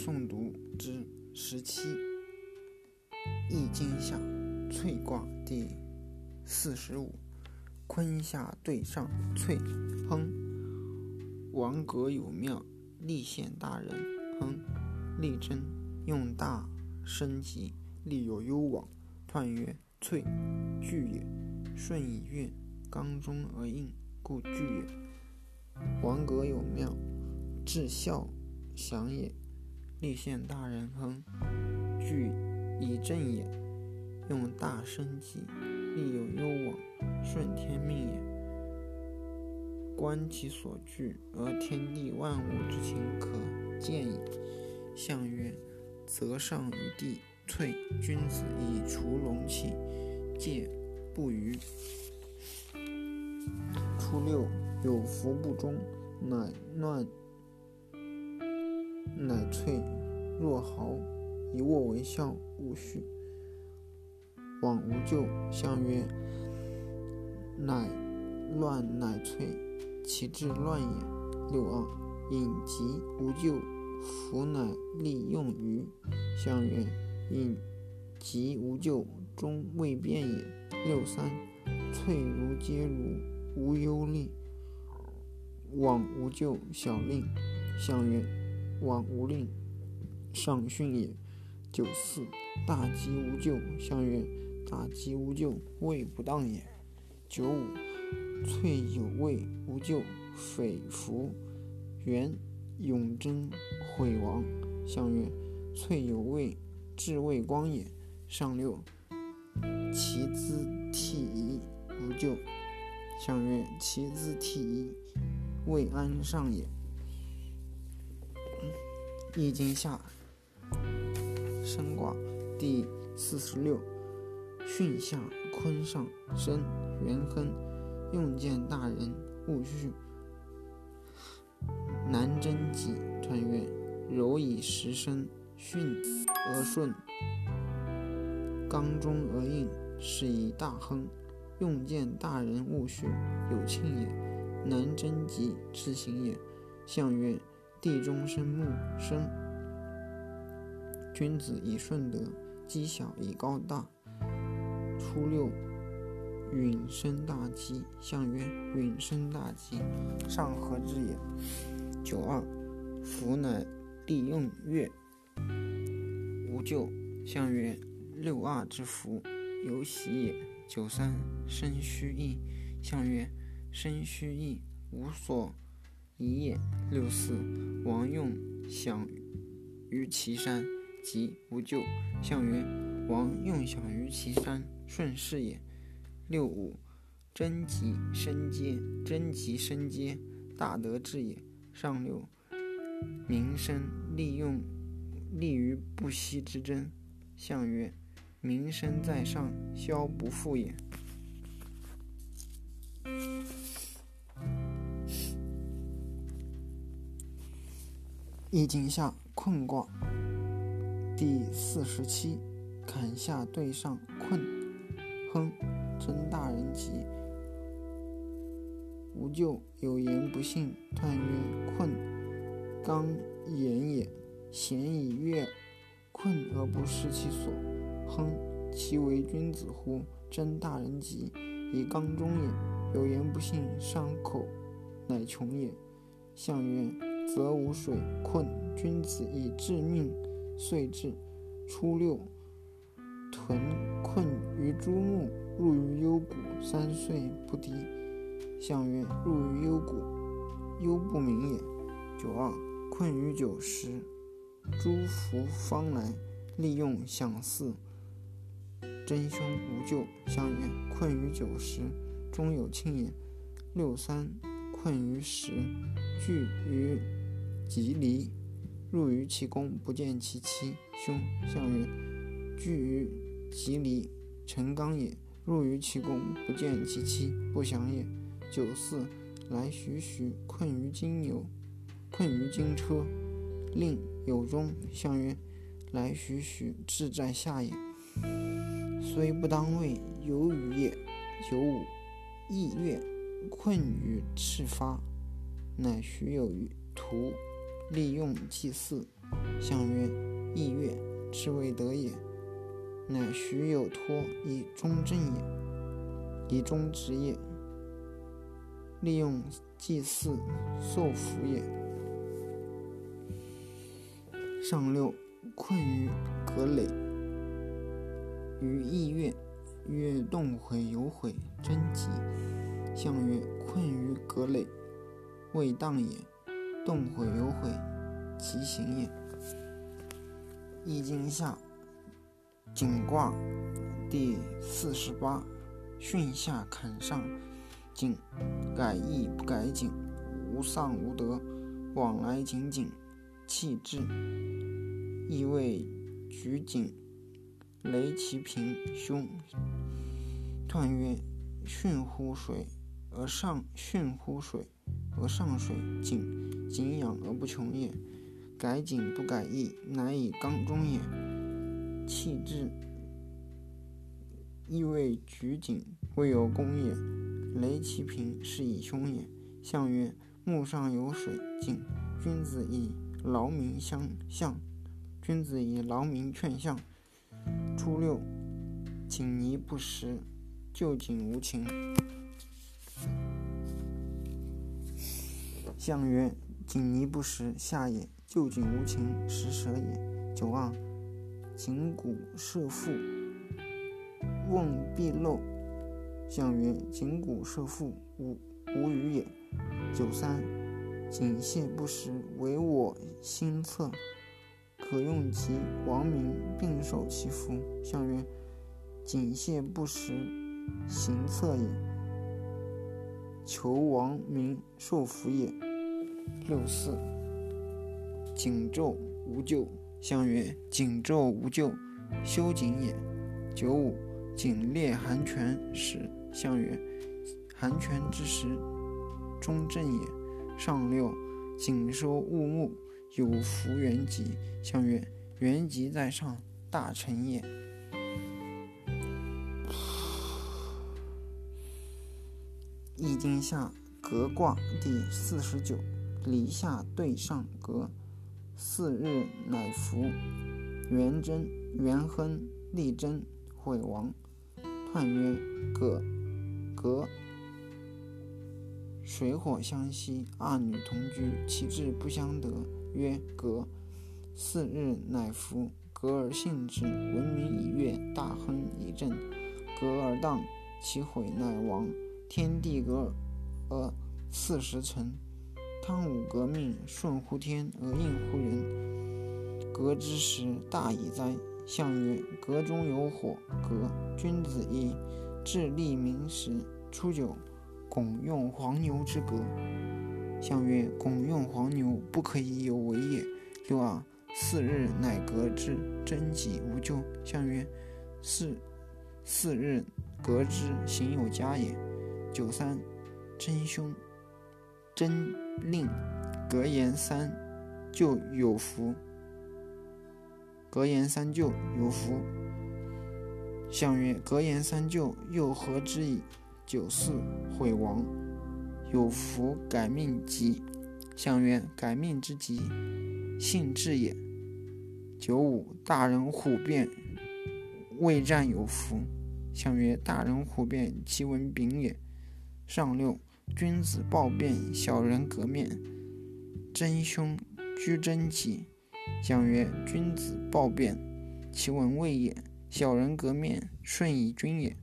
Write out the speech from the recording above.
诵读之十七，《易经》下萃卦第四十五，坤下兑上萃，亨。王格有庙，立显大人，亨。立贞，用大生吉，立有攸往，彖曰萃，聚也。顺以悦，刚中而应，故聚也。王格有庙，至孝祥也。立宪大人亨，具以正也，用大生吉，利有攸往，顺天命也。观其所据，而天地万物之情可见矣。象曰：泽上于地，萃。君子以除龙气，戒不虞。初六，有福不忠，乃乱。乃萃若毫，以握为孝，勿恤。往无咎。相曰：乃乱乃萃，其志乱也。六二，隐疾无咎，弗乃利用于。相曰：隐疾无咎，终未变也。六三，萃如皆如，无忧虑。往无咎，小令。相曰。往无令，上训也。九四，大吉无咎。相曰：大吉无咎，位不当也。九五，萃有位无咎，匪弗元永贞毁亡。相曰：萃有位，至未光也。上六，其资替夷无咎。相曰：其资替夷，未安上也。易经下升卦第四十六，巽下坤上升元亨，用见大人勿恤。南贞吉，彖曰：柔以时生，巽而顺，刚中而应，是以大亨。用见大人勿恤，有庆也。南贞吉，至行也。象曰。地中生木，生。君子以顺德，积小以高大。初六，允生大吉。象曰：允生大吉，上合之也。九二，福乃利用月，无咎。象曰：六二之福，有喜也。九三，生虚意。象曰：生虚意，无所。一也。六四，王用享于岐山，吉无咎。象曰：王用享于岐山，顺势也。六五，贞吉生阶，贞吉生阶，大德至也。上六，民生利用，利于不息之争。象曰：民生在上，消不复也。易经下困卦第四十七，坎下对上困，亨，真大人吉，无咎。有言不信，断曰：困，刚言也。贤以悦，困而不失其所，亨，其为君子乎？真大人吉，以刚中也。有言不信，伤口，乃穷也。象曰。则无水困，君子以致命，遂至。初六，屯困于诸木，入于幽谷，三岁不敌。象曰：入于幽谷，幽不明也。九二，困于九十，诸福方来，利用享祀，真凶无咎。象曰：困于九十，终有庆也。六三，困于十，聚于。吉离，入于其宫，不见其妻，凶。象曰：居于吉离，成刚也；入于其宫，不见其妻，不祥也。九四，来徐徐，困于金牛，困于金车，令有终。象曰：来徐徐，志在下也。虽不当位，有余也。九五，意月，困于赤发，乃徐有余。图。利用祭祀，相曰：意乐，之谓得也。乃徐有托以忠正也，以忠直也。利用祭祀受福也。上六，困于葛藟，于意乐，曰动悔有悔，贞吉。相曰：困于葛藟，未当也。动悔有悔，其行也。易经下景卦第四十八，巽下坎上，景改易不改景，无丧无德，往来井井，气至。意谓举井，雷其平凶。彖曰：巽乎水而上，巽乎水而上水井。景仰而不穷也，改景不改易，乃以刚中也。气至，意谓举景未有功也。雷其平，是以凶也。象曰：木上有水，井。君子以劳民相向，君子以劳民劝相。初六，井泥不食，旧井无情。象曰。井泥不食，下也；旧井无情，实舍也。九二，井谷射覆，瓮必漏。象曰：井谷射覆，无无鱼也。九三，井泄不食，为我心恻，可用其亡民，并受其福。象曰：井泄不食，行恻也，求亡民受福也。六四，井昼无咎。相曰：井昼无咎，修井也。九五，井裂寒泉时。相曰：寒泉之时，中正也。上六，井收物木，有福元吉。相曰：元吉在上，大成也。易经下革卦第四十九。离下对上革，四日乃服。元贞、元亨、利贞、毁亡。叹曰：革，革。水火相息，二女同居，其志不相得，曰革。四日乃服。革而信之，闻名以悦，大亨以正。革而当，其毁乃亡。天地革而四时成。汤武革命，顺乎天而应乎人。革之时，大矣哉！象曰：革中有火。革，君子以治利民时。初九，拱用黄牛之革。象曰：拱用黄牛，不可以有为也。六二，四日乃革之，贞吉无咎。象曰：四四日革之，行有加也。九三，真凶。真令格言三就有福，格言三就有福。相曰：格言三就，又何之矣？九四毁亡，有福改命吉。相曰：改命之吉，信至也。九五大人虎变，未战有福。相曰：大人虎变，其文炳也。上六。君子暴变，小人革面，真凶居贞吉。讲曰：君子暴变，其文未也；小人革面，顺以君也。